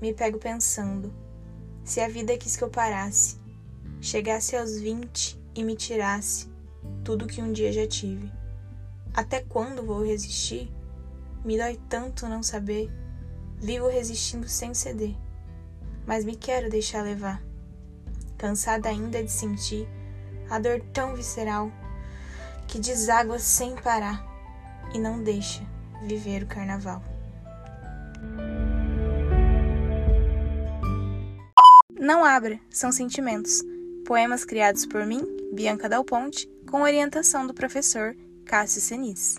me pego pensando: se a vida quis que eu parasse, chegasse aos vinte e me tirasse tudo que um dia já tive. Até quando vou resistir? Me dói tanto não saber. Vivo resistindo sem ceder, mas me quero deixar levar. Cansada ainda de sentir a dor tão visceral que deságua sem parar e não deixa viver o carnaval. Não abra, são sentimentos. Poemas criados por mim, Bianca Dal Ponte, com orientação do professor Cássio Senis.